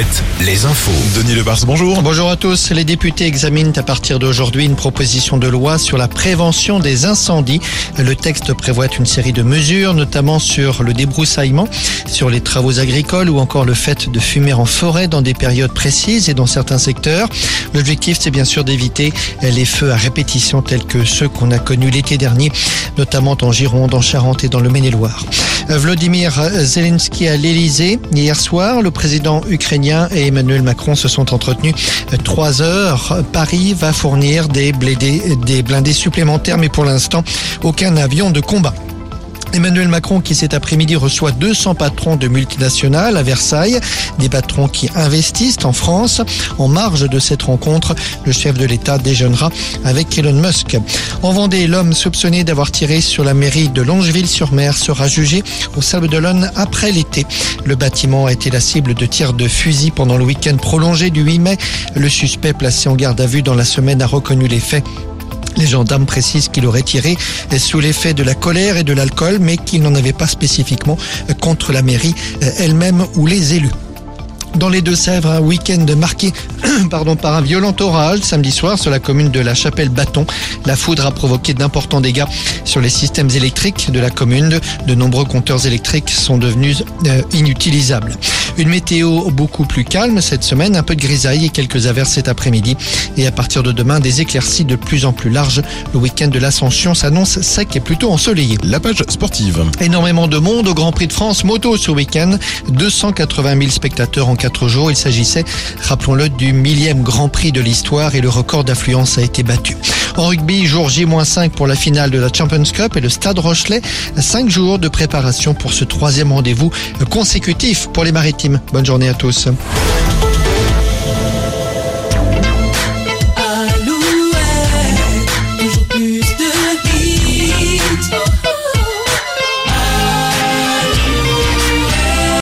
7, les infos. Denis bonjour. Bonjour à tous. Les députés examinent à partir d'aujourd'hui une proposition de loi sur la prévention des incendies. Le texte prévoit une série de mesures, notamment sur le débroussaillement, sur les travaux agricoles ou encore le fait de fumer en forêt dans des périodes précises et dans certains secteurs. L'objectif, c'est bien sûr d'éviter les feux à répétition tels que ceux qu'on a connus l'été dernier, notamment en Gironde, en Charente et dans le Maine-et-Loire. Vladimir Zelensky à l'Elysée. Hier soir, le président ukrainien et Emmanuel Macron se sont entretenus trois heures. Paris va fournir des blindés, des blindés supplémentaires, mais pour l'instant, aucun avion de combat. Emmanuel Macron qui cet après-midi reçoit 200 patrons de multinationales à Versailles, des patrons qui investissent en France. En marge de cette rencontre, le chef de l'État déjeunera avec Elon Musk. En Vendée, l'homme soupçonné d'avoir tiré sur la mairie de Longeville-sur-Mer sera jugé au Sable d'Olonne après l'été. Le bâtiment a été la cible de tirs de fusil pendant le week-end prolongé du 8 mai. Le suspect placé en garde à vue dans la semaine a reconnu les faits. Les gendarmes précisent qu'il aurait tiré sous l'effet de la colère et de l'alcool, mais qu'il n'en avait pas spécifiquement contre la mairie elle-même ou les élus. Dans les Deux-Sèvres, un week-end marqué pardon, par un violent orage samedi soir sur la commune de la Chapelle-Bâton. La foudre a provoqué d'importants dégâts sur les systèmes électriques de la commune. De nombreux compteurs électriques sont devenus euh, inutilisables. Une météo beaucoup plus calme cette semaine, un peu de grisaille et quelques averses cet après-midi. Et à partir de demain, des éclaircies de plus en plus larges. Le week-end de l'Ascension s'annonce sec et plutôt ensoleillé. La page sportive. Énormément de monde au Grand Prix de France moto ce week-end. 280 000 spectateurs en quatre jours. Il s'agissait, rappelons-le, du millième Grand Prix de l'histoire et le record d'affluence a été battu. En rugby, jour J-5 pour la finale de la Champions Cup et le Stade Rochelet. Cinq jours de préparation pour ce troisième rendez-vous consécutif pour les maritimes. Bonne journée à tous.